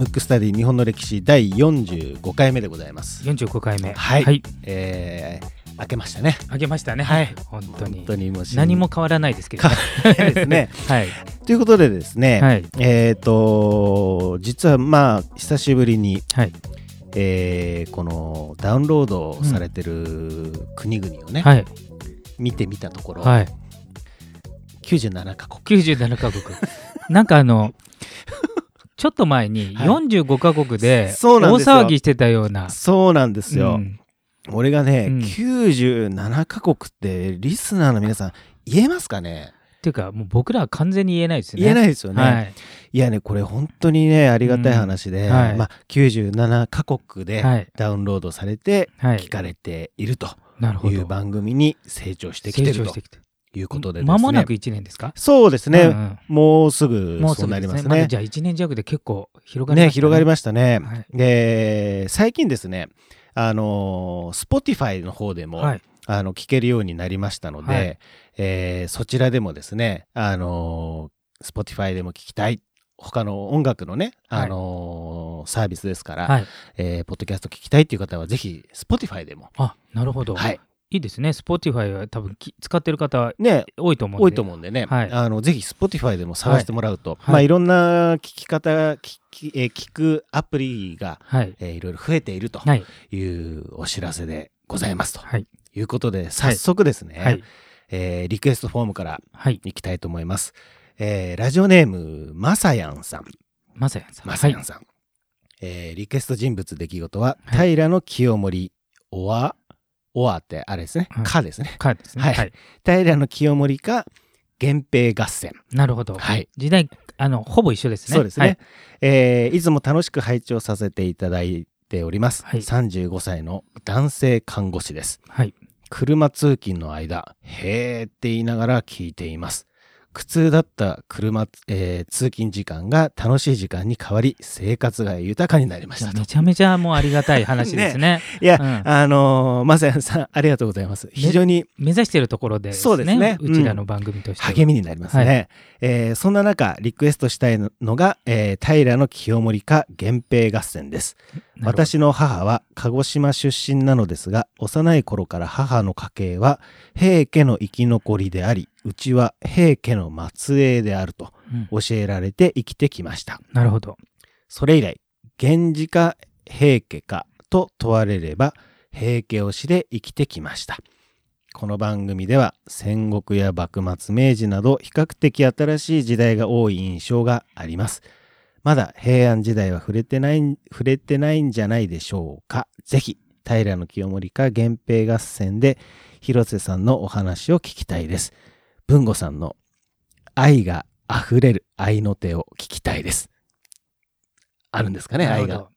ムックスタディ日本の歴史第45回目でございます。45回目。はい。はい、えー、明けましたね。あげましたね。はい。本当に。本当にもう新何も変わらないですけどね。ですね。はい。ということでですね、はい。えっ、と実はまあ久しぶりに、はい。えーこのダウンロードされてる国々をね、はい。見てみたところ、はい97カ国。97カ国。なんかあのちょっと前にはい。45カ国で大騒ぎしてたような。そうなんですよ、うん。俺がね、うん。97カ国ってリスナーの皆さん言えますかね？っていうかもう僕らは完全に言えないですよね。言えないですよね、はい。いやねこれ本当にねありがたい話で、うんはい。まあ、97カ国ではい。ダウンロードされてはい。聞かれているとなるほど。いう番組に成長してきてるということでですね。間もなく1年ですか？そうですね、うんうん。もうすぐもうすそうなりますね。だじゃあ1年弱で結構広がりましたね。広がりましたね、はい。で最近ですねあのー Spotify の方でも、はい。あの聞けるようになりましたので、はい。えーそちらでもですね、あのー Spotify でも聞きたい。他の音楽のね、はいあのーサービスですから、はい。えーポッドキャスト聞きたいっていう方はぜひ Spotify でも、あなるほど。はい、いいですね。Spotify は多分き使ってる方ね。多いと思うんで。多いと思うんでね、はい。あのぜひ Spotify でも探してもらうと、はい。まあいろんな聞き方聞き、えー聞くアプリが、はい。えーいろいろ増えているとはい。いうお知らせでございますと。はい。いうことで早速ですね、はい。えーリクエストフォームからはい。いきたいと思います。えーラジオネームまさやんさん、まさやんさん。まさやんさん。えーリクエスト人物出来事は、はい。平野清盛、おわ、おわってあれですね、はいかですね。かですねはいはい平野清盛か、源平合戦。なるほどはい。時代あのほぼ一緒ですねそうですね、えーいつも楽しく拝聴させていただいております。はい35歳の男性看護師です。はい、はい車通勤の間、へーって言いながら聞いています。苦痛だった車、えー通勤時間が楽しい時間に変わり、生活が豊かになりましたとめ。ちゃめちゃもうありがたい話ですね いや、うんあのーまさやんさん、ありがとうございます。非常に目指しているところでそうですねうちらの番組としては励みになりますね。はえーそんな中、リクエストしたいのが、えー平の清盛か源平合戦です。私の母は鹿児島出身なのですが幼い頃から母の家系は平家の生き残りでありうちは平家の末裔であるとうん。教えられて生きてきました。なるほど。それ以来源氏か平家かと問われれば平家推しで生きてきました。この番組では戦国や幕末明治など比較的新しい時代が多い印象がありますまだ平安時代は触れてない触れてないんじゃないでしょうか。ぜひ平清盛か源平合戦で広瀬さんのお話を聞きたいです。文吾さんの愛が溢れる愛の手を聞きたいです。あるんですかね愛が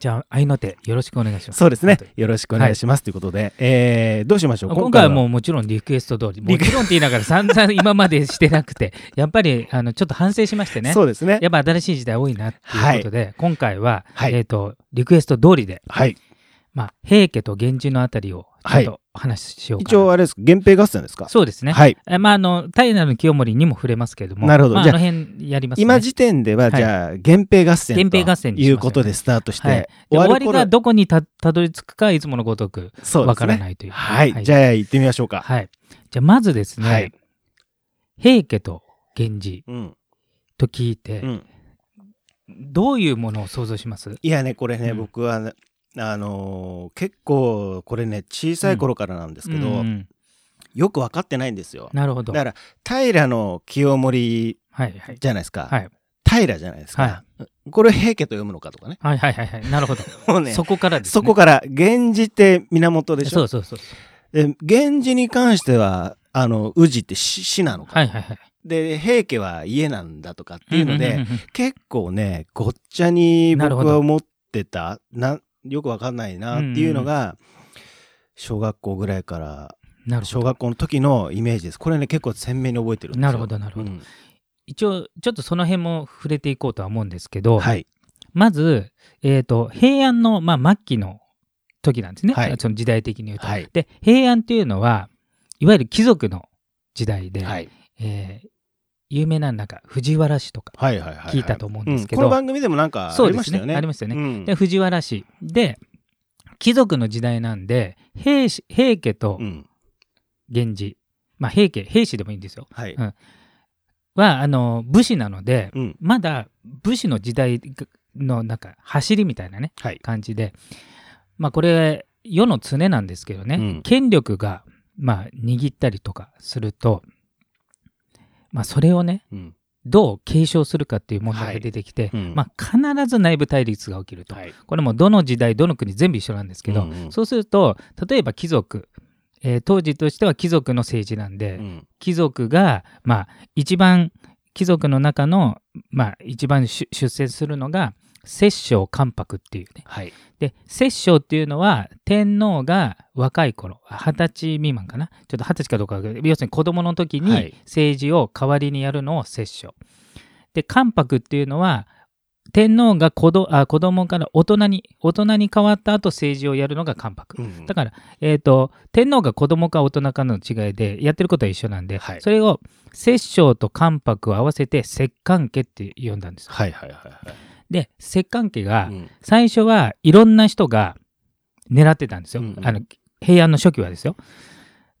じゃあ愛の手よろしくお願いしますそうですね。よろしくお願いします。ということで、えーどうしましょう？今回はもうもちろんリクエスト通りもちろんって言いながら 散々今までしてなくてやっぱりあのちょっと反省しましてねそうですね。やっぱ新しい時代多いなっていうことで、今回は、はいえっ、とリクエスト通りで、はい。まあ、平家と源氏のあたりをちょっと話しようかな、一応あれです。源平合戦ですか？そうですね、はい。えまああの平の清盛にも触れますけれども。まあ、なるほど。じゃああの辺やりますね。今時点では、はい。じゃあ、源平合戦源平合戦ということでスタートして、はい、で終わり頃がどこにたたどり着くかいつものごとくわ。からないという。はい。はい。じゃあ、行ってみましょうか。はい。じゃあまずですね、はい。平家と源氏うん。と聞いて、うん。どういうものを想像します？いやね、これね、うん。僕はね、あのー結構、これね、小さい頃からなんですけど、うんうんよく分かってないんですよ。なるほど。だから、平の清盛はいはい。じゃないですか。はい。平じゃないですか。これを平家と読むのかとかね。はいはいはいはい。なるほど。もうね、そこからです、ね、そこから源氏って源でしょそうそうそうで源氏に関してはあの宇治って死死なのか、はいはいはい。で平家は家なんだとかっていうので、んんんん結構ねごっちゃに僕は思ってたなよくわかんないなっていうのが、小学校ぐらいから小学校の時のイメージです。これね結構鮮明に覚えてるんですよ。なるほどなるほど。うん。一応ちょっとその辺も触れていこうとは思うんですけど、はい。まず、えー、と平安の、まあ、末期の時なんですね、はい。その時代的に言うと。はい。で平安っていうのはいわゆる貴族の時代で、はい。えー有名ななんか藤原氏とか。聞いたと思うんですけど、うんこの番組でもなんかありましたよね。ありましたよね。うんで藤原氏で貴族の時代なんで平氏平家とうん源氏、まあ平家平氏でもいいんですよはい。うんはあの武士なのでうん。まだ武士の時代のなんか走りみたいなねはい。感じでまあこれ世の常なんですけどね、うん権力がまあ握ったりとかするとまあそれをねうん。どう継承するかっていう問題が出てきて、うん。まあ必ず内部対立が起きると、はい。これもどの時代どの国全部一緒なんですけど、うんうん。そうすると例えば貴族、えー当時としては貴族の政治なんで、うん。貴族がまあ一番貴族の中のまあ一番出出世するのが摂政関白っていうね。はい。で摂政っていうのは天皇が若い頃二十歳未満かな？ちょっと二十歳かどうか要するに子供の時にはい。政治を代わりにやるのを摂政。で関白っていうのは天皇が子どあ子供から大人に大人に変わった後政治をやるのが関白。うん。だから、えー、と天皇が子供か大人かの違いでやってることは一緒なんで、はい。それを摂政と関白を合わせて摂関家って呼んだんですよ。はいはいはいはい。で摂関家がうん。最初はいろんな人が狙ってたんですよ。うんうん。あの平安の初期はですよ。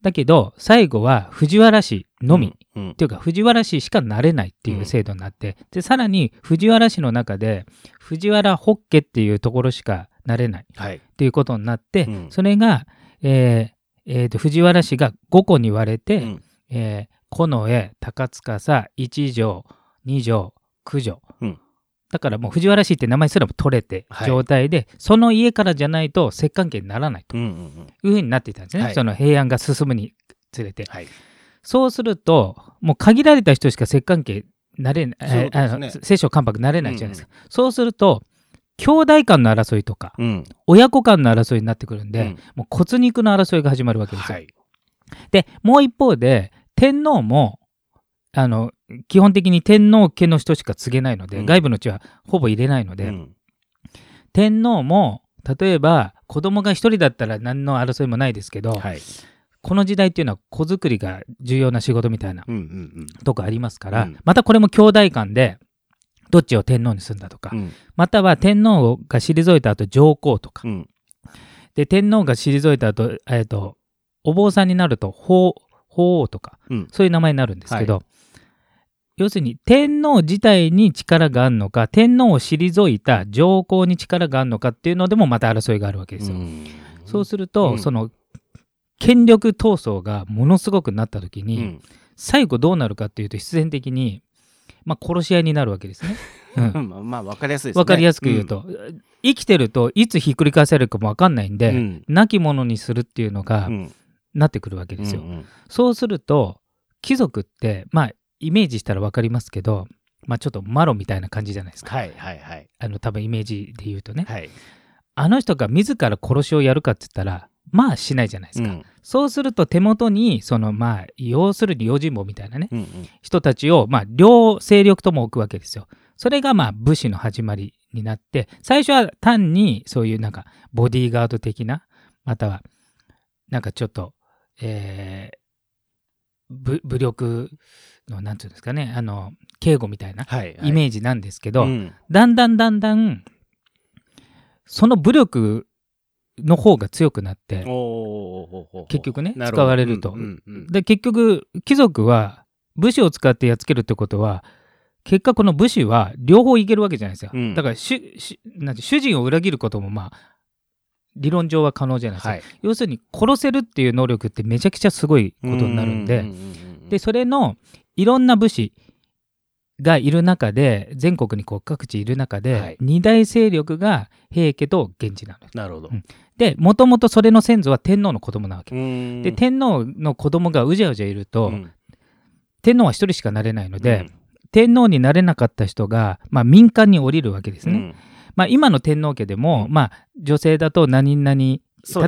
だけど最後は藤原氏のみ、うんっていうか藤原氏しかなれないっていう制度になって、でさらに藤原氏の中で藤原北家っていうところしかなれない。はい。っていうことになって、うん。それが、えーえーと藤原氏が5個に割れて、うん。えー近衛高司一条二条九条、うんだからもう藤原氏って名前すらも取れてはい状態で、その家からじゃないと摂関家にならないとうんうんうんいうふうになっていたんですね、はいその平安が進むにつれて。はい。そうすると、もう限られた人しか摂関家なれない、ねあの摂政関白なれないじゃないですか。そうすると、兄弟間の争いとか、うん。親子間の争いになってくるんで、うんもう骨肉の争いが始まるわけですよ。はい。で、もう一方で、天皇も、あの、基本的に天皇家の人しか告げないので、うん外部の地はほぼ入れないので、うん天皇も、例えば子供が一人だったら何の争いもないですけど、はい。この時代っていうのは子作りが重要な仕事みたいなとこありますから、うんまたこれも兄弟間でどっちを天皇にするんだとか、うん。または天皇が退いた後上皇とか、うん。で天皇が退いた後、えっとお坊さんになると法法皇とかうん。そういう名前になるんですけど、要するに天皇自体に力があるのか天皇を退いた上皇に力があるのかっていうのでもまた争いがあるわけですよ。うんそうすると、うんその権力闘争がものすごくなった時に、うん最後どうなるかっていうと必然的に、まあ、殺し合いになるわけですね。うん まあまあわかりやすいですね。わかりやすく言うと、生きてるといつひっくり返されるかもわかんないんで、うん亡き者にするっていうのがうん。なってくるわけですよ。うんうんそうすると貴族ってまあイメージしたらわかりますけど、まあ、ちょっとマロみたいな感じじゃないですか。はいはいはい。あの多分イメージで言うとね、はい。あの人が自ら殺しをやるかって言ったらまあしないじゃないですか。うんそうすると手元にそのまあ要するに用心棒みたいなねうんうん人たちをまあ両勢力とも置くわけですよ。それがまあ武士の始まりになって最初は単にそういうなんかボディーガード的なまたはなんかちょっと、えー武武力のなんていうんですかねあの警護みたいなはい。イメージなんですけど、うん。だんだんだんだんその武力の方が強くなって結局ね使われると。うんうんうん。で結局貴族は武士を使ってやっつけるってことは結果この武士は両方いけるわけじゃないですか、うん。だから主主なんて主人を裏切ることもまあ理論上は可能じゃないですか、はい。要するに殺せるっていう能力ってめちゃくちゃすごいことになるんで、ん。でそれのいろんな武士がいる中で全国にこう各地いる中で、はい。二大勢力が平家と源氏なの。よなるほど。うん。でもともとそれの先祖は天皇の子供なわけ、でで天皇の子供がうじゃうじゃいると、うん。天皇は一人しかなれないので、うん。天皇になれなかった人が、まあ、民間に降りるわけですね。うん。まあ、今の天皇家でも、うん。まあ、女性だと何々、例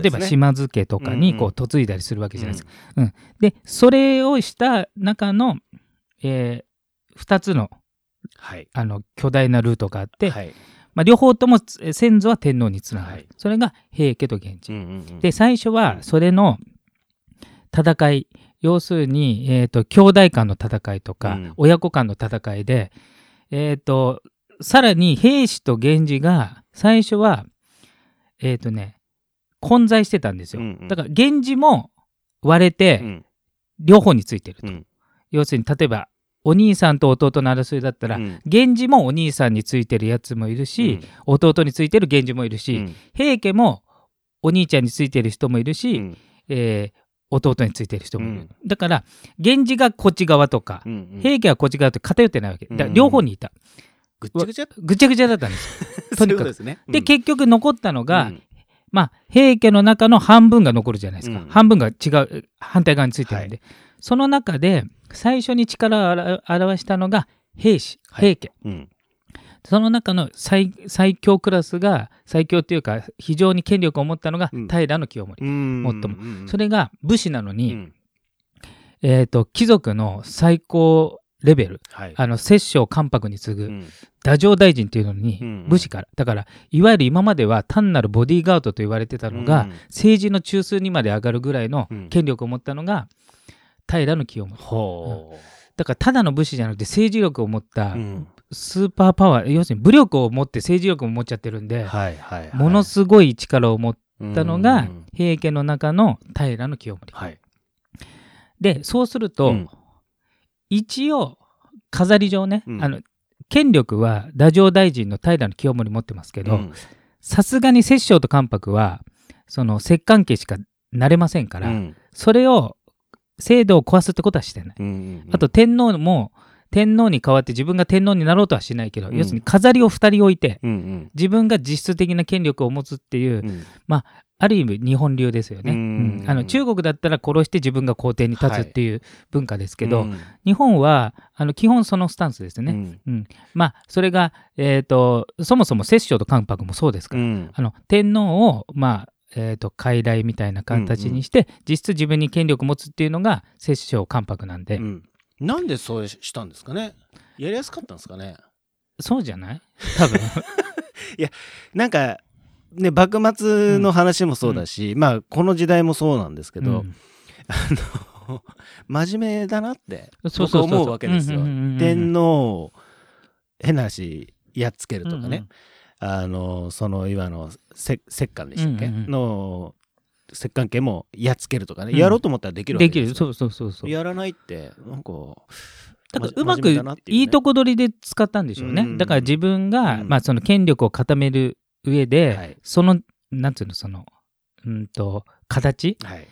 えば島津家とかにこうんう嫁いだりするわけじゃないですか。でそれをした中の、え2つのはい。あの巨大なルートがあって、はい。まあ、両方ともえ先祖は天皇につながる、はい。それが平家と源氏。うんうんうん。で最初はそれの戦い、要するに、えー、と兄弟間の戦いとか、うん。親子間の戦いで、えー、とさらに兵士と源氏が最初はえっ、とね混在してたんですよ、うんうん。だから源氏も割れてうん。両方についてると、うん。要するに例えばお兄さんと弟の争いだったら、うん。源氏もお兄さんについてるやつもいるし、弟についてる源氏もいるし、うん。平家もお兄ちゃんについてる人もいるし、うん。えー弟についてる人もいる、うん。だから源氏がこっち側とか、うんうん。平家はこっち側って偏ってないわけ。だ両方にいた、ぐっちゃぐちゃ？ぐちゃぐちゃだったんです。よ とにかく。ですね。結局残ったのが、うん。まあ平家の中の半分が残るじゃないですか、うん。半分が違う反対側についてるんで、その中で最初に力を表表したのが兵士はい。平家、うん。その中の最最強クラスが最強っていうか非常に権力を持ったのがうん。平清盛、うん。もっとも。うん。それが武士なのに、うん。えー、と貴族の最高レベルはい。あの摂政関白に次ぐうん。太政大臣っていうのにうん。武士から。だからいわゆる今までは単なるボディーガードと言われてたのが、うん。政治の中枢にまで上がるぐらいのうん。権力を持ったのが平清盛ほだからただの武士じゃなくて政治力を持ったううん。スーパーパワー、要するに武力を持って政治力も持っちゃってるんで、はいはいはい。ものすごい力を持ったのがうん。平家の中の平清盛。はい。でそうすると、うん。一応飾り上ね、うん。あの権力は太政大臣の平清盛持ってますけどうん。さすがに摂政と関白はその摂関家しかなれませんから、うん。それを制度を壊すってことはしてない、うんうんあと天皇も天皇に代わって自分が天皇になろうとはしないけど、うん。要するに飾りを2人置いてうんうん。自分が実質的な権力を持つっていう、うん。ある意味日本流ですよね、うん。うん。あの中国だったら殺して自分が皇帝に立つっていう文化ですけど、うん。日本はあの基本そのスタンスですね、うん。うん。まあそれが、えー、とそもそも摂政と関白もそうですから、うん。あの天皇をまあえー、と傀儡みたいな形にして、実質自分に権力を持つっていうのが摂政関白なんで、うん。なんでそうしたんですかね？やりやすかったんですかね？そうじゃない？多分。なんかね幕末の話もそうだし、まあこの時代もそうなんですけど、うん。あの真面目だなって僕思うわけですよ。うんうんうんうん。天皇を変な話やっつけるとかね、うんうんあのその今のせ摂関でしたっけ、うんうんうん。の摂関家もやっつけるとかね、うん。やろうと思ったらできるわけできる。よそうそうそうそう。やらないってなんかだからまうまくいいいとこ取りで使ったんでしょうね。うん。だから自分が、うん。まあその権力を固める上で、はい。その、なんつうの、その、うんと、形はい。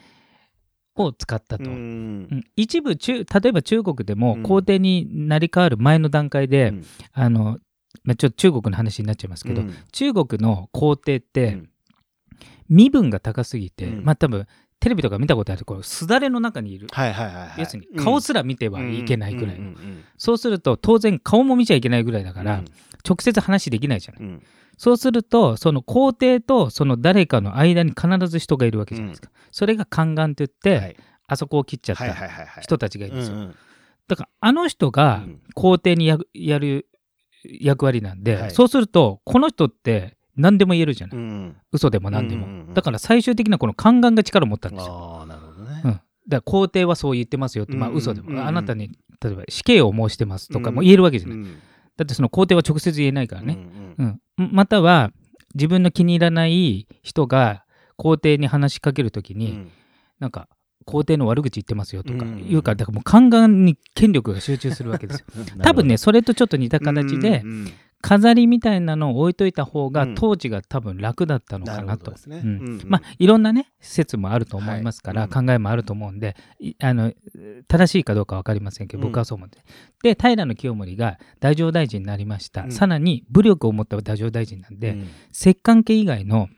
を使ったと。ううん。ん一部中、例えば中国でもうん。皇帝になり変わる前の段階で、うん。あの、まあ、ちょっと中国の話になっちゃいますけど、うん。中国の皇帝って、うん。身分が高すぎて、うん。まあ多分、テレビとか見たことあるこうすだれの中にいる。はいはいはいはい。要するに顔すら見てはいけないぐらい。うんうんそうすると当然顔も見ちゃいけないぐらいだから、うん。直接話できないじゃない。うん。そうすると、その皇帝とその誰かの間に必ず人がいるわけじゃないですか。それが宦官って言って、はい。あそこを切っちゃった人たちがいるんですよ。だから、あの人がうん。皇帝にややる役割なんで、はい。そうすると、この人って何でも言えるじゃない。うん。嘘でも何でも。うんうんうんだから最終的なこの宦官が力を持ったんですよ。ああなるほどね。うん。だから皇帝はそう言ってますよって、まあうんうん。嘘でも、うんうんあなたに例えば死刑を申してますとかも言えるわけじゃない。うん。だってその皇帝は直接言えないからね。うんうん、または自分の気に入らない人が皇帝に話しかけるときに、うん。なんか皇帝の悪口言ってますよとかうん。言うからだからもう宦官に権力が集中するわけですよ。多分ねそれとちょっと似た形で飾りみたいなのを置いといた方がうん。当時が多分楽だったのかなと。まあいろんなね説もあると思いますから、はい。考えもあると思うんでいあの正しいかどうか分かりませんけどうん。僕はそう思って、で平清盛が太政大臣になりました、うん。さらに武力を持った太政大臣なんで、うん。摂関家以外の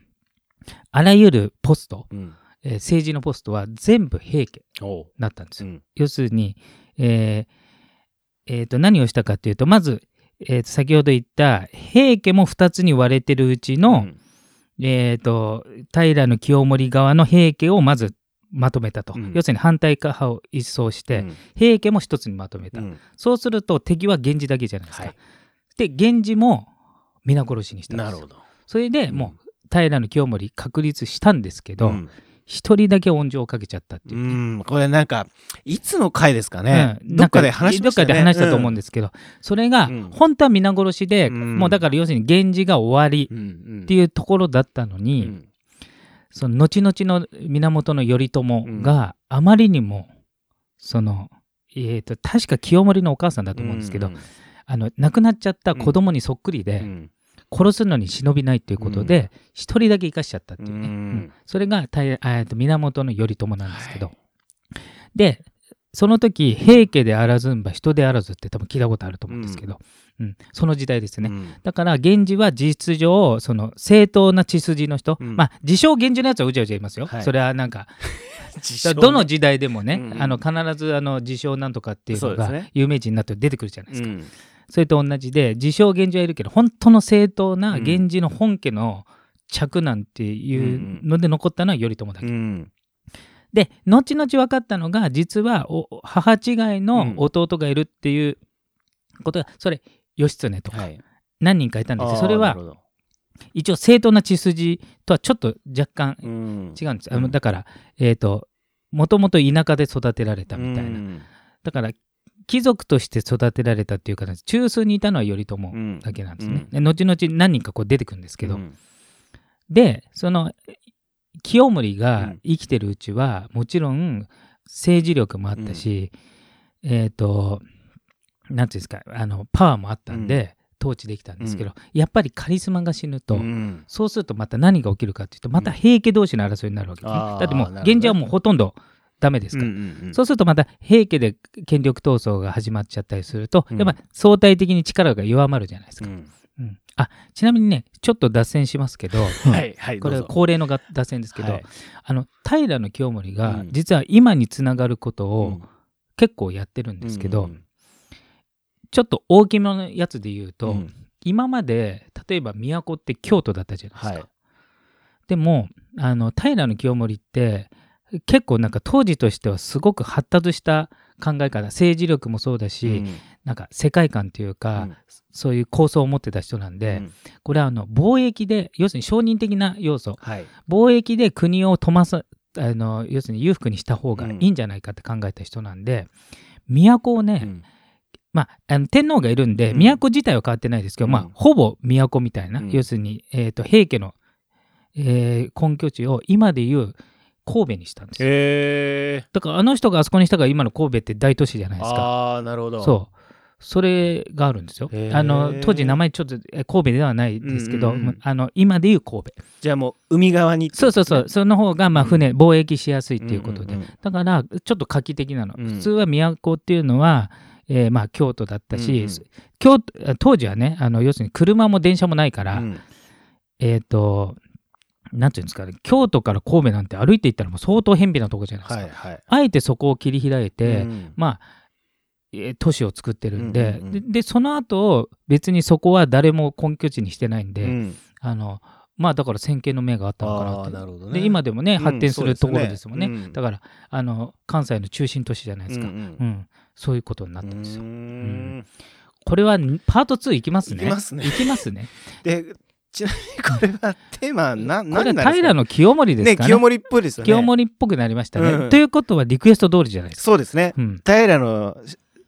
あらゆるポスト、うんえー政治のポストは全部平家おう。だったんですよ。うん。要するに、えーえーと何をしたかというとまず、えーと先ほど言った平家も2つに割れてるうちの、うん。えー、と平清盛側の平家をまずまとめたと、うん。要するに反対派を一掃して、うん。平家も一つにまとめた、うん。そうすると敵は源氏だけじゃないですか。はい。で源氏も皆殺しにしたんですよ。なるほど。それでもう平清盛確立したんですけど、うん一人だけ温情をかけちゃったってういうね、んこれなんかいつの回ですかね、うん。どっかで話したよね。どっかで話したと思うんでですけど、それがうん。本当は皆殺しで、うん。もうだから要するに源氏が終わりうんうん。っていうところだったのに、うん。その後々の源頼朝があまりにもその、えー、と確か清盛のお母さんだと思うんですけど、うん。あの亡くなっちゃった子供にそっくりで、うん殺すのに忍びないっていうことで一、人だけ生かしちゃったっていうね、うん。うん。それがたいえーと源頼朝なんですけど、はい。でその時平家であらずんば人であらずって多分聞いたことあると思うんですけど、うん。その時代ですね、うん。だから源氏は事実上その正当な血筋の人、うん。まあ自称源氏のやつはうじゃうじゃいますよ、はい。それはなんか どの時代でもね、うんうん。あの必ずあの自称なんとかっていうのが有名人になって出てくるじゃないですか。うんそれと同じで自称源氏はいるけど本当の正当な源氏の本家の嫡男っていうので残ったのは頼朝だけ。うん。で後々分かったのが実はお母違いの弟がいるっていうことがそれ義経とかはい。何人かいたんですよ、あーそれは一応正当な血筋とはちょっと若干うん。違うんです、あうんのだからえっ、ともともと田舎で育てられたみたいな、うん。だから貴族として育てられたっていう形中枢にいたのは頼朝うんだけなんですね、うん。で後々何人かこう出てくるんですけど、うん。でその清盛うがん。生きてるうちはもちろん政治力もあったし、えっ、となんていうんですかあのパワーもあったんで、統治できたんですけど、やっぱりカリスマが死ぬと、うん。そうするとまた何が起きるかっていうとまた平家同士の争いになるわけですね、だってもうなるほどね。源氏はもうほとんどダメですか？ら、うんうんうん。そうするとまた平家で権力闘争が始まっちゃったりすると、うん。やっぱ相対的に力が弱まるじゃないですか。うん。うん。あちなみにねちょっと脱線しますけど、はいはいこれどうぞ。恒例のが脱線ですけど、はい。あの平清盛がうん。実は今につながることうをん。結構やってるんですけど、うん。ちょっと大きめのやつで言うと、うん。今まで例えば都って京都だったじゃないですか。はい。でもあの平清盛って結構なんか当時としてはすごく発達した考え方政治力もそうだし、うん。なんか世界観というか、うん。そういう構想を持ってた人なんで、うん。これはあの貿易で要するに承認的な要素はい。貿易で国を富ますあの要するに裕福にした方がいいんじゃないかって考えた人なんで、都をね、うん。まあ、あの天皇がいるんで、うん。都自体は変わってないですけど、まあうん、ほぼ都みたいな、うん。要するに、えー、と平家の、えー根拠地を今でいう神戸にしたんですよ。へえだからあの人があそこにしたから今の神戸って大都市じゃないですか。ああなるほどそう。それがあるんですよあの当時名前ちょっとえ神戸ではないですけど、うんうんうんあの今でいう神戸。じゃあもう海側にってそうそうそう。その方がまあ船、貿易しやすいっていうことで。んんんだからちょっと画期的なの。うん普通は都っていうのは、えーまあ京都だったし、うんうん京都当時はねあの要するに車も電車もないから、うんえっ、となんていうんですかね京都から神戸なんて歩いて行ったらもう相当偏僻なとこじゃないですか。はいはい。あえてそこを切り開いて、うん。まあえー都市を作ってるんで,、うんうんうん。ででその後別にそこは誰も根拠地にしてないんで、うん。あのまあだから先見の目があったのかなってなるほどね。で今でもね、うん発展するところですもんね、うん。だからあの関西の中心都市じゃないですか、ううんん。うん。そういうことになったんですよ、うーん。これはパート2いきますね。いきますね。いきますね。でちなみにこれはテーマは何これ何なんですか？平の清盛ですかね。ね清盛っぽいですよね。清盛っぽくなりましたね、うん。ということはリクエスト通りじゃないですか、そうですね。うん。平の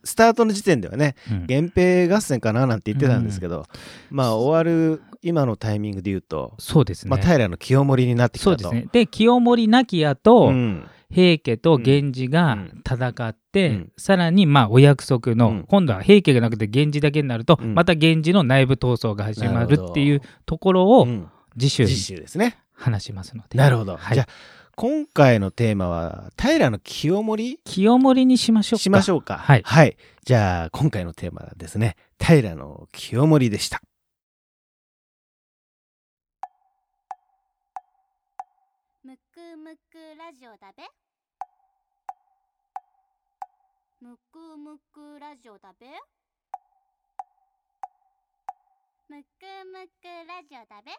スタートの時点ではねうん。源平合戦かななんて言ってたんですけど、まあ終わる今のタイミングで言うと、そうですね、まあ、平の清盛になってきたと。そうですね。で清盛亡き後、うん平家と源氏が戦って、うん。さらにまあお約束の、うん。今度は平家がなくて源氏だけになると、うん。また源氏の内部闘争が始まるっていうところをうん。次週に次週ですね。話しますので、なるほど、はい。じゃあ今回のテーマは平の清盛？清盛にしましょうか。しましょうか。はい。じゃあ今回のテーマはですね平の清盛でしたジオだべ？むくむくラジオだべ？むくむくラジオだべ？